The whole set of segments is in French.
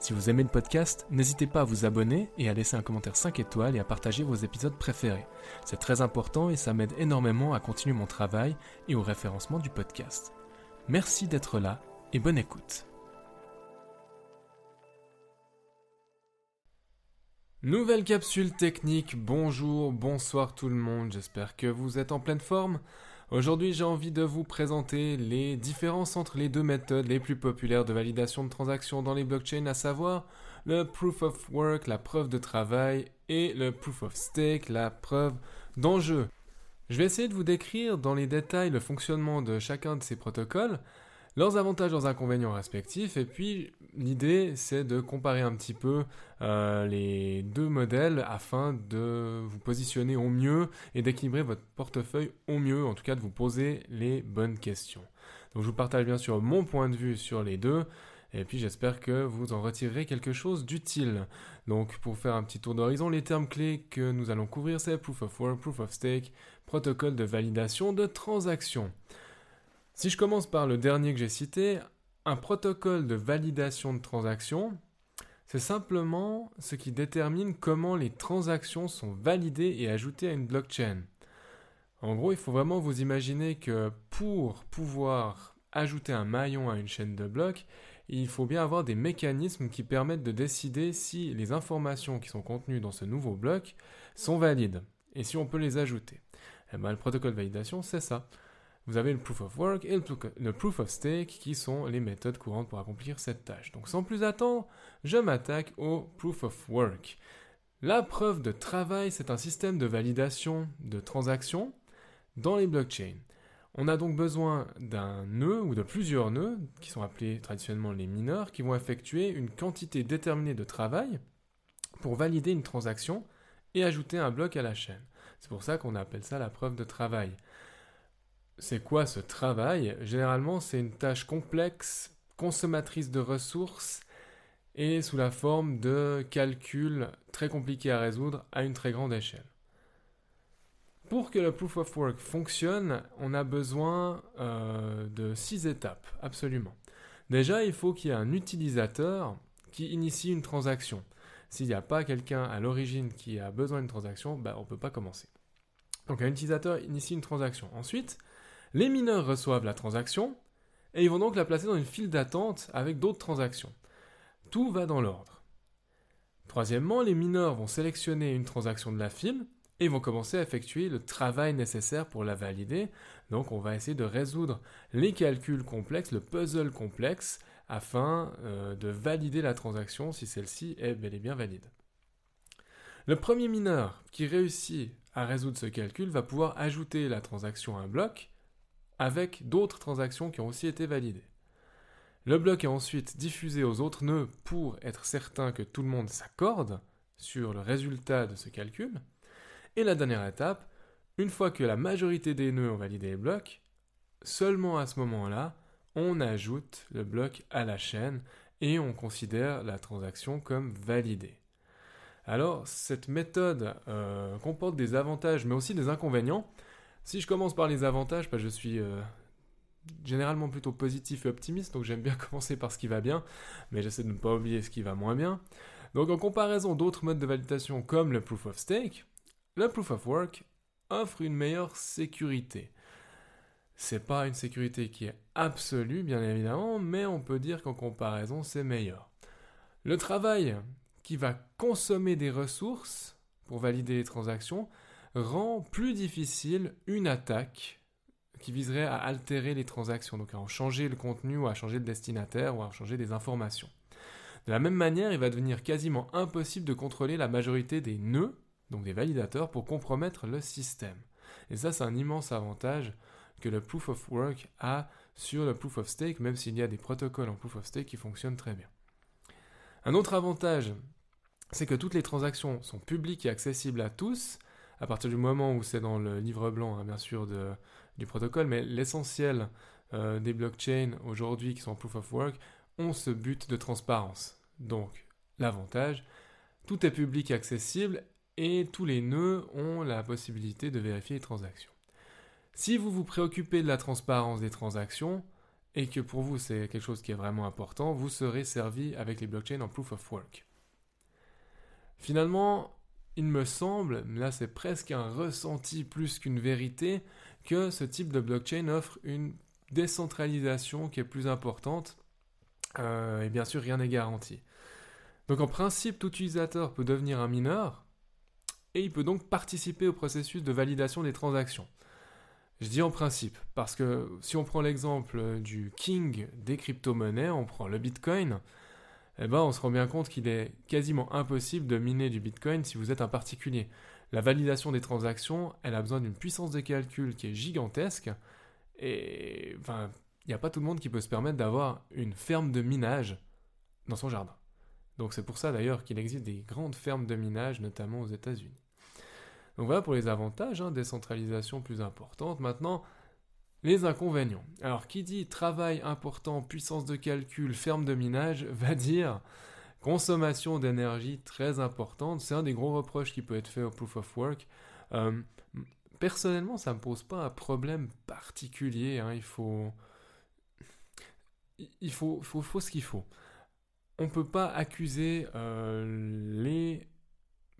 Si vous aimez le podcast, n'hésitez pas à vous abonner et à laisser un commentaire 5 étoiles et à partager vos épisodes préférés. C'est très important et ça m'aide énormément à continuer mon travail et au référencement du podcast. Merci d'être là et bonne écoute. Nouvelle capsule technique, bonjour, bonsoir tout le monde, j'espère que vous êtes en pleine forme. Aujourd'hui j'ai envie de vous présenter les différences entre les deux méthodes les plus populaires de validation de transactions dans les blockchains, à savoir le proof of work, la preuve de travail, et le proof of stake, la preuve d'enjeu. Je vais essayer de vous décrire dans les détails le fonctionnement de chacun de ces protocoles, leurs avantages, leurs inconvénients respectifs, et puis l'idée c'est de comparer un petit peu euh, les deux modèles afin de vous positionner au mieux et d'équilibrer votre portefeuille au mieux, en tout cas de vous poser les bonnes questions. Donc je vous partage bien sûr mon point de vue sur les deux. Et puis j'espère que vous en retirerez quelque chose d'utile. Donc pour faire un petit tour d'horizon, les termes clés que nous allons couvrir, c'est Proof of Work, Proof of Stake, protocole de validation de transaction. Si je commence par le dernier que j'ai cité, un protocole de validation de transaction, c'est simplement ce qui détermine comment les transactions sont validées et ajoutées à une blockchain. En gros, il faut vraiment vous imaginer que pour pouvoir ajouter un maillon à une chaîne de blocs, il faut bien avoir des mécanismes qui permettent de décider si les informations qui sont contenues dans ce nouveau bloc sont valides et si on peut les ajouter. Eh ben, le protocole de validation, c'est ça vous avez le proof of work et le proof of stake qui sont les méthodes courantes pour accomplir cette tâche. Donc sans plus attendre, je m'attaque au proof of work. La preuve de travail, c'est un système de validation de transactions dans les blockchains. On a donc besoin d'un nœud ou de plusieurs nœuds, qui sont appelés traditionnellement les mineurs, qui vont effectuer une quantité déterminée de travail pour valider une transaction et ajouter un bloc à la chaîne. C'est pour ça qu'on appelle ça la preuve de travail. C'est quoi ce travail? Généralement, c'est une tâche complexe, consommatrice de ressources et sous la forme de calculs très compliqués à résoudre à une très grande échelle. Pour que le proof of work fonctionne, on a besoin euh, de six étapes, absolument. Déjà, il faut qu'il y ait un utilisateur qui initie une transaction. S'il n'y a pas quelqu'un à l'origine qui a besoin d'une transaction, bah, on ne peut pas commencer. Donc un utilisateur initie une transaction. Ensuite, les mineurs reçoivent la transaction et ils vont donc la placer dans une file d'attente avec d'autres transactions. Tout va dans l'ordre. Troisièmement, les mineurs vont sélectionner une transaction de la file et vont commencer à effectuer le travail nécessaire pour la valider. Donc on va essayer de résoudre les calculs complexes, le puzzle complexe, afin euh, de valider la transaction si celle-ci est bel et bien valide. Le premier mineur qui réussit à résoudre ce calcul va pouvoir ajouter la transaction à un bloc avec d'autres transactions qui ont aussi été validées. Le bloc est ensuite diffusé aux autres nœuds pour être certain que tout le monde s'accorde sur le résultat de ce calcul. Et la dernière étape, une fois que la majorité des nœuds ont validé les blocs, seulement à ce moment-là, on ajoute le bloc à la chaîne et on considère la transaction comme validée. Alors, cette méthode euh, comporte des avantages mais aussi des inconvénients. Si je commence par les avantages, bah, je suis euh, généralement plutôt positif et optimiste, donc j'aime bien commencer par ce qui va bien, mais j'essaie de ne pas oublier ce qui va moins bien. Donc en comparaison d'autres modes de validation comme le proof of stake, le proof of work offre une meilleure sécurité. C'est pas une sécurité qui est absolue, bien évidemment, mais on peut dire qu'en comparaison, c'est meilleur. Le travail qui va consommer des ressources pour valider les transactions rend plus difficile une attaque qui viserait à altérer les transactions, donc à en changer le contenu ou à changer le destinataire ou à changer des informations. De la même manière, il va devenir quasiment impossible de contrôler la majorité des nœuds, donc des validateurs, pour compromettre le système. Et ça, c'est un immense avantage que le proof of work a sur le proof of stake, même s'il y a des protocoles en proof of stake qui fonctionnent très bien. Un autre avantage c'est que toutes les transactions sont publiques et accessibles à tous, à partir du moment où c'est dans le livre blanc, hein, bien sûr, du protocole, mais l'essentiel euh, des blockchains aujourd'hui qui sont en proof of work ont ce but de transparence. Donc, l'avantage, tout est public et accessible et tous les nœuds ont la possibilité de vérifier les transactions. Si vous vous préoccupez de la transparence des transactions et que pour vous c'est quelque chose qui est vraiment important, vous serez servi avec les blockchains en proof of work. Finalement, il me semble, là c'est presque un ressenti plus qu'une vérité, que ce type de blockchain offre une décentralisation qui est plus importante. Euh, et bien sûr, rien n'est garanti. Donc en principe, tout utilisateur peut devenir un mineur et il peut donc participer au processus de validation des transactions. Je dis en principe, parce que si on prend l'exemple du king des crypto-monnaies, on prend le Bitcoin, eh ben on se rend bien compte qu'il est quasiment impossible de miner du Bitcoin si vous êtes un particulier. La validation des transactions, elle a besoin d'une puissance de calcul qui est gigantesque, et il n'y a pas tout le monde qui peut se permettre d'avoir une ferme de minage dans son jardin. Donc c'est pour ça d'ailleurs qu'il existe des grandes fermes de minage, notamment aux États-Unis. Donc voilà pour les avantages, hein, décentralisation plus importante. Maintenant, les inconvénients. Alors qui dit travail important, puissance de calcul, ferme de minage, va dire consommation d'énergie très importante. C'est un des gros reproches qui peut être fait au proof of work. Euh, personnellement, ça ne me pose pas un problème particulier. Hein. Il faut, ce qu'il faut. On ne peut pas accuser euh, les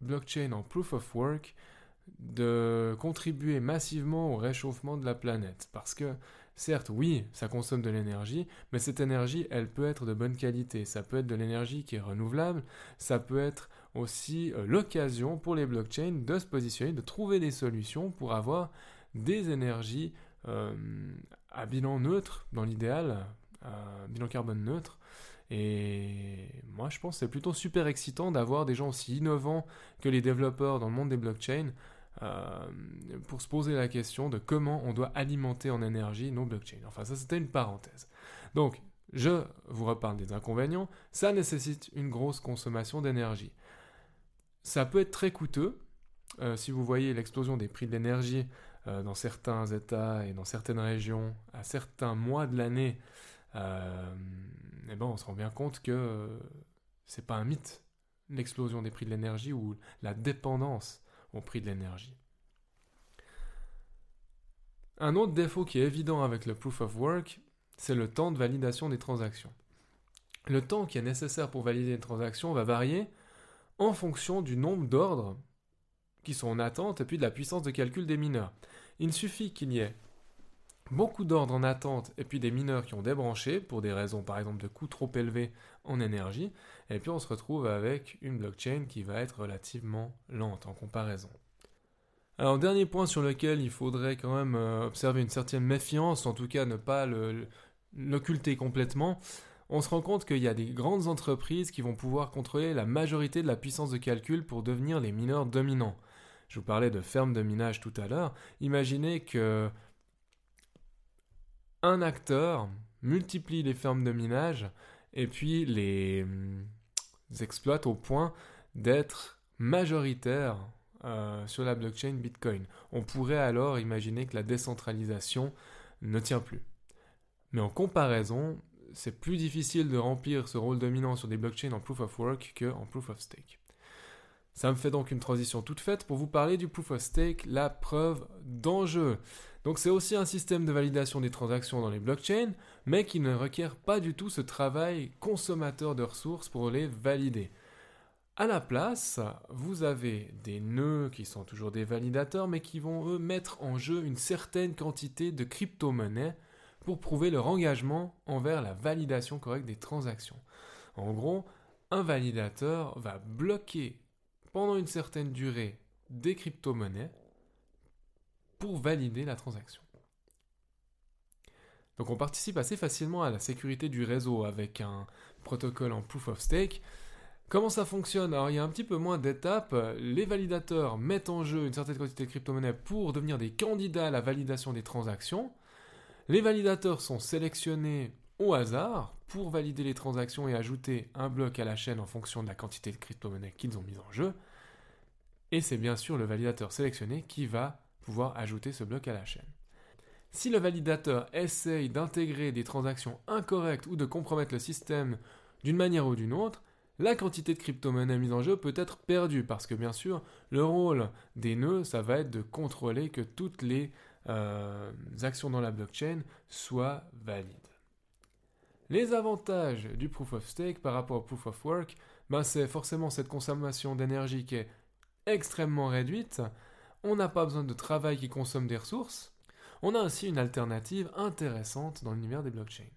blockchains en proof of work de contribuer massivement au réchauffement de la planète. Parce que, certes, oui, ça consomme de l'énergie, mais cette énergie, elle peut être de bonne qualité. Ça peut être de l'énergie qui est renouvelable, ça peut être aussi euh, l'occasion pour les blockchains de se positionner, de trouver des solutions pour avoir des énergies euh, à bilan neutre, dans l'idéal, bilan carbone neutre. Et moi, je pense que c'est plutôt super excitant d'avoir des gens aussi innovants que les développeurs dans le monde des blockchains euh, pour se poser la question de comment on doit alimenter en énergie nos blockchains. Enfin, ça c'était une parenthèse. Donc, je vous reparle des inconvénients. Ça nécessite une grosse consommation d'énergie. Ça peut être très coûteux. Euh, si vous voyez l'explosion des prix de l'énergie euh, dans certains États et dans certaines régions à certains mois de l'année, eh ben, on se rend bien compte que c'est pas un mythe l'explosion des prix de l'énergie ou la dépendance au prix de l'énergie. Un autre défaut qui est évident avec le proof of work, c'est le temps de validation des transactions. Le temps qui est nécessaire pour valider une transaction va varier en fonction du nombre d'ordres qui sont en attente et puis de la puissance de calcul des mineurs. Il suffit qu'il y ait beaucoup d'ordres en attente et puis des mineurs qui ont débranché pour des raisons par exemple de coûts trop élevés en énergie et puis on se retrouve avec une blockchain qui va être relativement lente en comparaison. Alors dernier point sur lequel il faudrait quand même euh, observer une certaine méfiance, en tout cas ne pas l'occulter complètement, on se rend compte qu'il y a des grandes entreprises qui vont pouvoir contrôler la majorité de la puissance de calcul pour devenir les mineurs dominants. Je vous parlais de fermes de minage tout à l'heure. Imaginez que un acteur multiplie les fermes de minage et puis les, hum, exploite au point d'être majoritaire euh, sur la blockchain Bitcoin. On pourrait alors imaginer que la décentralisation ne tient plus. Mais en comparaison, c'est plus difficile de remplir ce rôle dominant sur des blockchains en proof of work que en proof of stake. Ça me fait donc une transition toute faite pour vous parler du proof of stake, la preuve d'enjeu. Donc c'est aussi un système de validation des transactions dans les blockchains, mais qui ne requiert pas du tout ce travail consommateur de ressources pour les valider. À la place, vous avez des nœuds qui sont toujours des validateurs, mais qui vont eux mettre en jeu une certaine quantité de crypto-monnaies pour prouver leur engagement envers la validation correcte des transactions. En gros, un validateur va bloquer pendant une certaine durée des crypto-monnaies pour valider la transaction. Donc on participe assez facilement à la sécurité du réseau avec un protocole en proof of stake. Comment ça fonctionne? Alors il y a un petit peu moins d'étapes. Les validateurs mettent en jeu une certaine quantité de crypto-monnaies pour devenir des candidats à la validation des transactions. Les validateurs sont sélectionnés au hasard pour valider les transactions et ajouter un bloc à la chaîne en fonction de la quantité de crypto-monnaies qu'ils ont mis en jeu. Et c'est bien sûr le validateur sélectionné qui va pouvoir ajouter ce bloc à la chaîne. Si le validateur essaye d'intégrer des transactions incorrectes ou de compromettre le système d'une manière ou d'une autre, la quantité de crypto-monnaies mise en jeu peut être perdue parce que bien sûr, le rôle des nœuds, ça va être de contrôler que toutes les euh, actions dans la blockchain soient valides. Les avantages du proof of stake par rapport au proof of work, ben c'est forcément cette consommation d'énergie qui est extrêmement réduite. On n'a pas besoin de travail qui consomme des ressources. On a aussi une alternative intéressante dans l'univers des blockchains.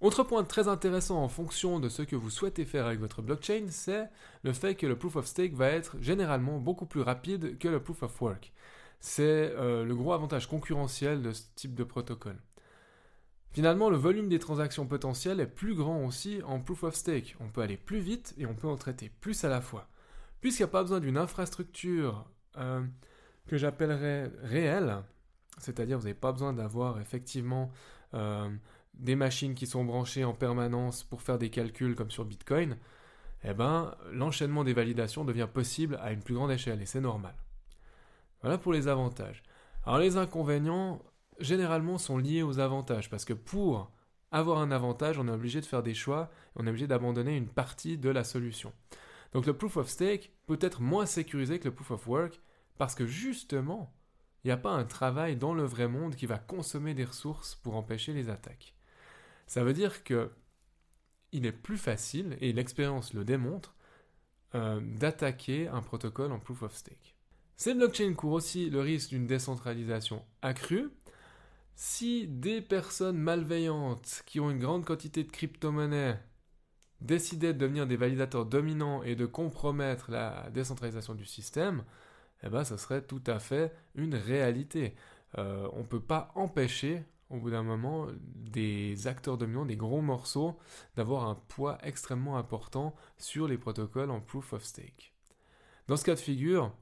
Autre point très intéressant en fonction de ce que vous souhaitez faire avec votre blockchain, c'est le fait que le proof of stake va être généralement beaucoup plus rapide que le proof of work. C'est euh, le gros avantage concurrentiel de ce type de protocole. Finalement, le volume des transactions potentielles est plus grand aussi en proof of stake. On peut aller plus vite et on peut en traiter plus à la fois. Puisqu'il n'y a pas besoin d'une infrastructure euh, que j'appellerais réelle, c'est-à-dire vous n'avez pas besoin d'avoir effectivement euh, des machines qui sont branchées en permanence pour faire des calculs comme sur Bitcoin, eh ben, l'enchaînement des validations devient possible à une plus grande échelle et c'est normal. Voilà pour les avantages. Alors les inconvénients, généralement, sont liés aux avantages parce que pour avoir un avantage, on est obligé de faire des choix, on est obligé d'abandonner une partie de la solution. Donc le proof of stake peut être moins sécurisé que le proof of work parce que justement, il n'y a pas un travail dans le vrai monde qui va consommer des ressources pour empêcher les attaques. Ça veut dire que il est plus facile, et l'expérience le démontre, euh, d'attaquer un protocole en proof of stake. Ces blockchains courent aussi le risque d'une décentralisation accrue. Si des personnes malveillantes qui ont une grande quantité de crypto-monnaies décidaient de devenir des validateurs dominants et de compromettre la décentralisation du système, eh ben, ça serait tout à fait une réalité. Euh, on ne peut pas empêcher au bout d'un moment, des acteurs dominants, des gros morceaux, d'avoir un poids extrêmement important sur les protocoles en proof of stake. Dans ce cas de figure,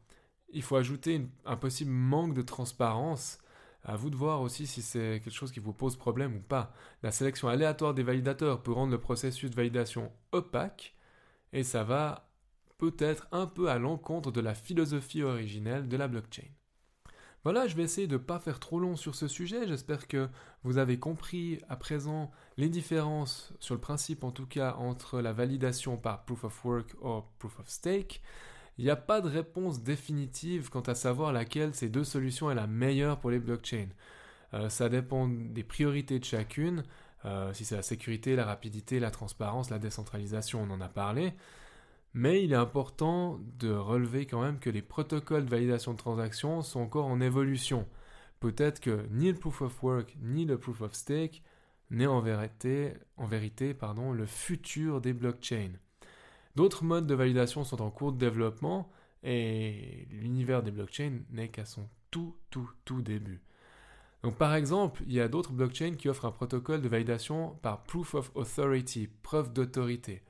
il faut ajouter un possible manque de transparence. À vous de voir aussi si c'est quelque chose qui vous pose problème ou pas. La sélection aléatoire des validateurs peut rendre le processus de validation opaque et ça va peut-être un peu à l'encontre de la philosophie originelle de la blockchain. Voilà, je vais essayer de ne pas faire trop long sur ce sujet. J'espère que vous avez compris à présent les différences, sur le principe en tout cas, entre la validation par proof of work ou proof of stake. Il n'y a pas de réponse définitive quant à savoir laquelle ces deux solutions est la meilleure pour les blockchains. Euh, ça dépend des priorités de chacune. Euh, si c'est la sécurité, la rapidité, la transparence, la décentralisation, on en a parlé. Mais il est important de relever quand même que les protocoles de validation de transactions sont encore en évolution. Peut-être que ni le proof of work ni le proof of stake n'est en vérité, pardon, le futur des blockchains. D'autres modes de validation sont en cours de développement et l'univers des blockchains n'est qu'à son tout tout tout début. Donc par exemple, il y a d'autres blockchains qui offrent un protocole de validation par proof of authority, preuve d'autorité.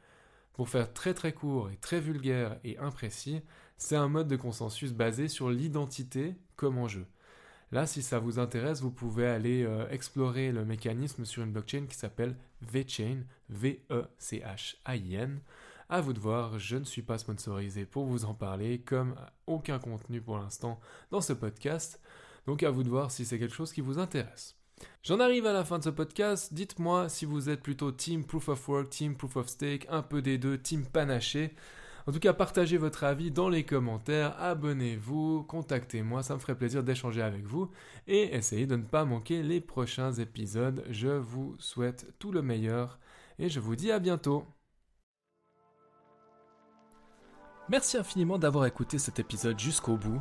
Pour faire très très court et très vulgaire et imprécis, c'est un mode de consensus basé sur l'identité comme enjeu. Là, si ça vous intéresse, vous pouvez aller euh, explorer le mécanisme sur une blockchain qui s'appelle VeChain, V-E-C-H-A-I-N. À vous de voir, je ne suis pas sponsorisé pour vous en parler, comme aucun contenu pour l'instant dans ce podcast. Donc à vous de voir si c'est quelque chose qui vous intéresse. J'en arrive à la fin de ce podcast. Dites-moi si vous êtes plutôt team proof of work, team proof of stake, un peu des deux, team panaché. En tout cas, partagez votre avis dans les commentaires, abonnez-vous, contactez-moi, ça me ferait plaisir d'échanger avec vous et essayez de ne pas manquer les prochains épisodes. Je vous souhaite tout le meilleur et je vous dis à bientôt. Merci infiniment d'avoir écouté cet épisode jusqu'au bout.